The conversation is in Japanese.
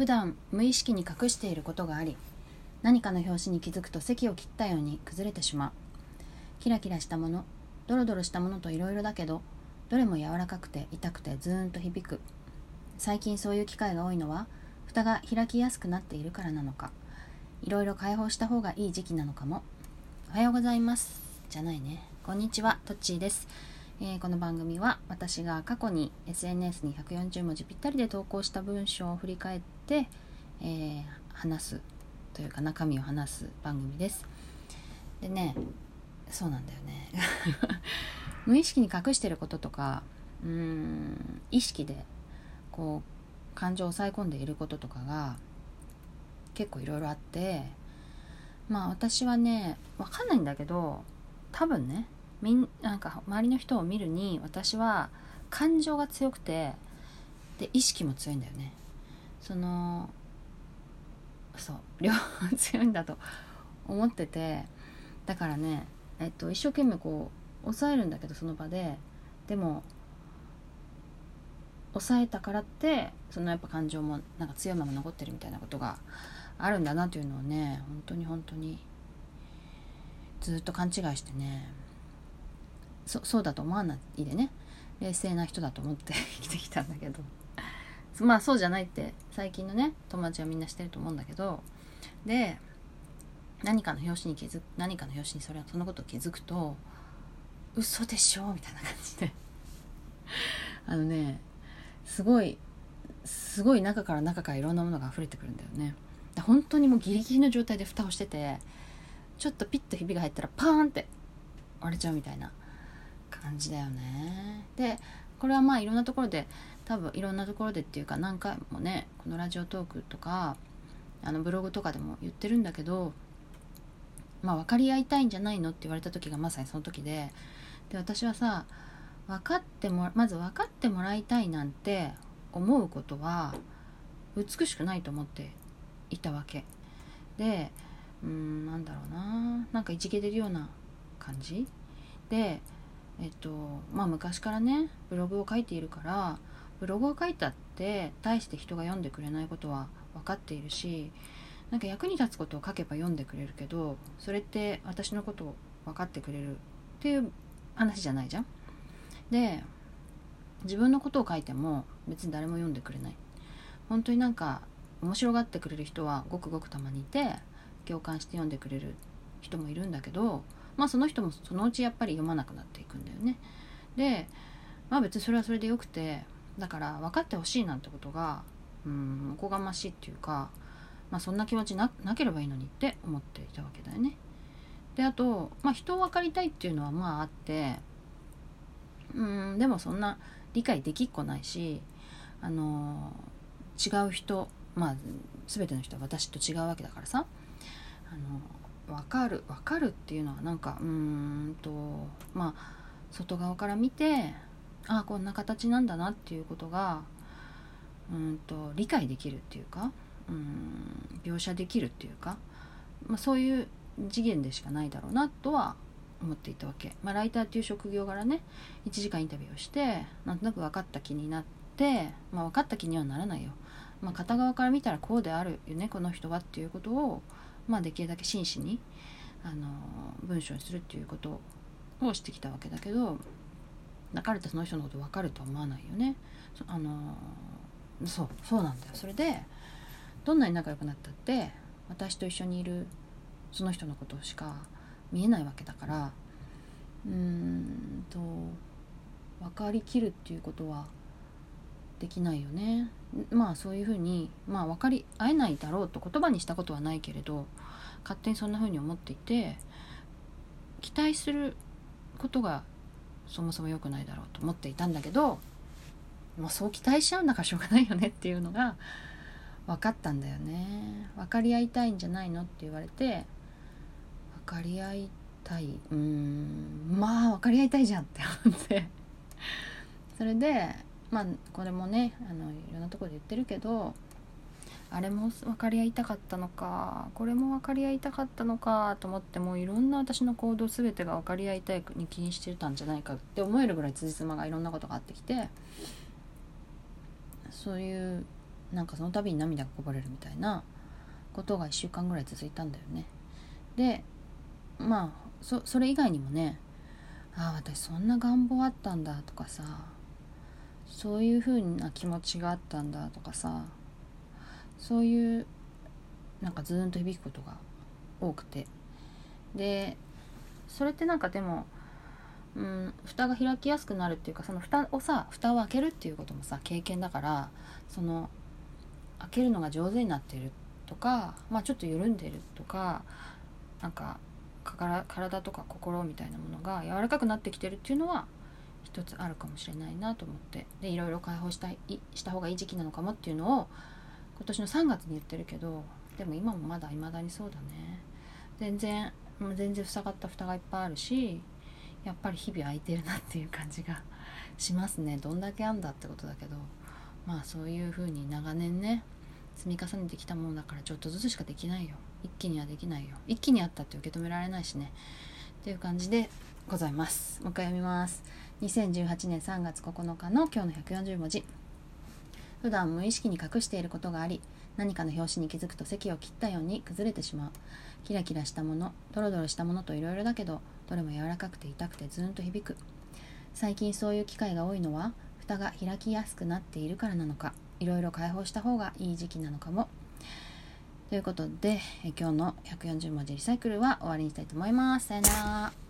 普段無意識に隠していることがあり何かの拍子に気づくと席を切ったように崩れてしまう。キラキラしたものドロドロしたものといろいろだけどどれも柔らかくて痛くてズーンと響く。最近そういう機会が多いのは蓋が開きやすくなっているからなのか。いろいろ解放した方がいい時期なのかも。おはようございます。じゃないね。こんにちは。トッチーです。えー、この番組は私が過去に SNS に140文字ぴったりで投稿した文章を振り返って、えー、話すというか中身を話す番組です。でねそうなんだよね。無意識に隠してることとかうん意識でこう感情を抑え込んでいることとかが結構いろいろあってまあ私はね分かんないんだけど多分ねみんなんか周りの人を見るに私は感情が強くてで意識も強いんだよね。そのそう 両方強いんだと思っててだからねえっと一生懸命こう抑えるんだけどその場で。でも抑えたからってそのやっぱ感情もなんか強いまま残ってるみたいなことがあるんだなというのをね本当に本当にずっと勘違いしてね。そそうだと思わないでね。冷静な人だと思って 生きてきたんだけど。まあそうじゃないって。最近のね友達はみんなしてると思うんだけど。で何かの表紙に気づく何かの表紙にそれはそのことを気づくと嘘でしょみたいな感じで。あのねすごいすごい中から中からいろんなものが溢れてくるんだよね。本当にもうギリギリの状態で蓋をしててちょっとピッとひびが入ったらパーンって割れちゃうみたいな。感じだよね。でこれはまあいろんなところで多分いろんなところでっていうか何回もねこのラジオトークとかあのブログとかでも言ってるんだけどまあ分かり合いたいんじゃないのって言われた時がまさにその時でで私はさ分かってもまず分かってもらいたいなんて思うことは美しくないと思っていたわけ。でうんなんだろうな。なんかいじけてるような感じ。でえっとまあ昔からねブログを書いているからブログを書いたって大して人が読んでくれないことは分かっているしなんか役に立つことを書けば読んでくれるけどそれって私のことを分かってくれるっていう話じゃないじゃん。で自分のことを書いても別に誰も読んでくれない本当になんか面白がってくれる人はごくごくたまにいて共感して読んでくれる人もいるんだけどまあその人もそのうちやっぱり読まなくなっていくんだよね。でまあ別にそれはそれでよくてだから分かってほしいなんてことがうんおこがましいっていうか、まあ、そんな気持ちななければいいのにって思っていたわけだよね。であと、まあ、人を分かりたいっていうのはまああってうんでもそんな理解できっこないしあの違う人まあ全ての人は私と違うわけだからさかる分かるっていうのはなんかうーんとまあ外側から見てああこんな形なんだなっていうことがうんと理解できるっていうかうん描写できるっていうか、まあ、そういう次元でしかないだろうなとは思っていたわけ、まあ、ライターっていう職業柄ね1時間インタビューをしてなんとなく分かった気になって、まあ、分かった気にはならないよ、まあ、片側から見たらこうであるよねこの人はっていうことをまあ、できるだけ真摯にあの文章にするっていうことをしてきたわけだけど泣かれてその人のこと分かるとは思わないよね。あのそうそうなんだよそれでどんなに仲良くなったって私と一緒にいるその人のことしか見えないわけだからうーんと分かりきるっていうことはできないよね。まあそういうふうにまあ分かり合えないだろうと言葉にしたことはないけれど勝手にそんなふうに思っていて期待することがそもそも良くないだろうと思っていたんだけど、まあ、そう期待しちゃうんだからしょうがないよねっていうのが分かったんだよね。分かり合いたいんじゃないのって言われて分かり合いたいうーんまあ分かり合いたいじゃんって思って。それでまあこれもねあのいろんなところで言ってるけどあれも分かり合いたかったのかこれも分かり合いたかったのかと思ってもういろんな私の行動全てが分かり合いたいに気にしてたんじゃないかって思えるぐらい辻褄がいろんなことがあってきてそういうなんかその度に涙がこぼれるみたいなことが1週間ぐらい続いたんだよね。でまあそそれ以外にもねああ私そんな願望あったんだとかさそういう風な気持ちがあったんだとかさそういうなんかズーンと響くことが多くて。でそれってなんかでもうん蓋が開きやすくなるっていうかその蓋をさ蓋を開けるっていうこともさ経験だからその開けるのが上手になってるとかまあちょっと緩んでるとかなんか体とか心みたいなものが柔らかくなってきてるっていうのは一つあるかもしれないなと思って。でいろいろ解放したいした方がいい時期なのかもっていうのを今年の3月に言ってるけどでも今もまだ未だにそうだね。全然もう全然塞がった蓋がいっぱいあるしやっぱり日々空いてるなっていう感じが しますね。どんだけあんだってことだけどまあそういう風に長年ね積み重ねてきたものだからちょっとずつしかできないよ。一気にはできないよ。一気にあったって受け止められないしね。っていう感じでございます。もう一回読みます。2018年3月9日の今日の140文字普段無意識に隠していることがあり何かの拍子に気づくと席を切ったように崩れてしまう。キラキラしたものドロドロしたものといろいろだけどどれも柔らかくて痛くてズーンと響く。最近そういう機会が多いのは蓋が開きやすくなっているからなのかいろいろ解放した方がいい時期なのかも。ということで今日の140文字リサイクルは終わりにしたいと思います。さよなら。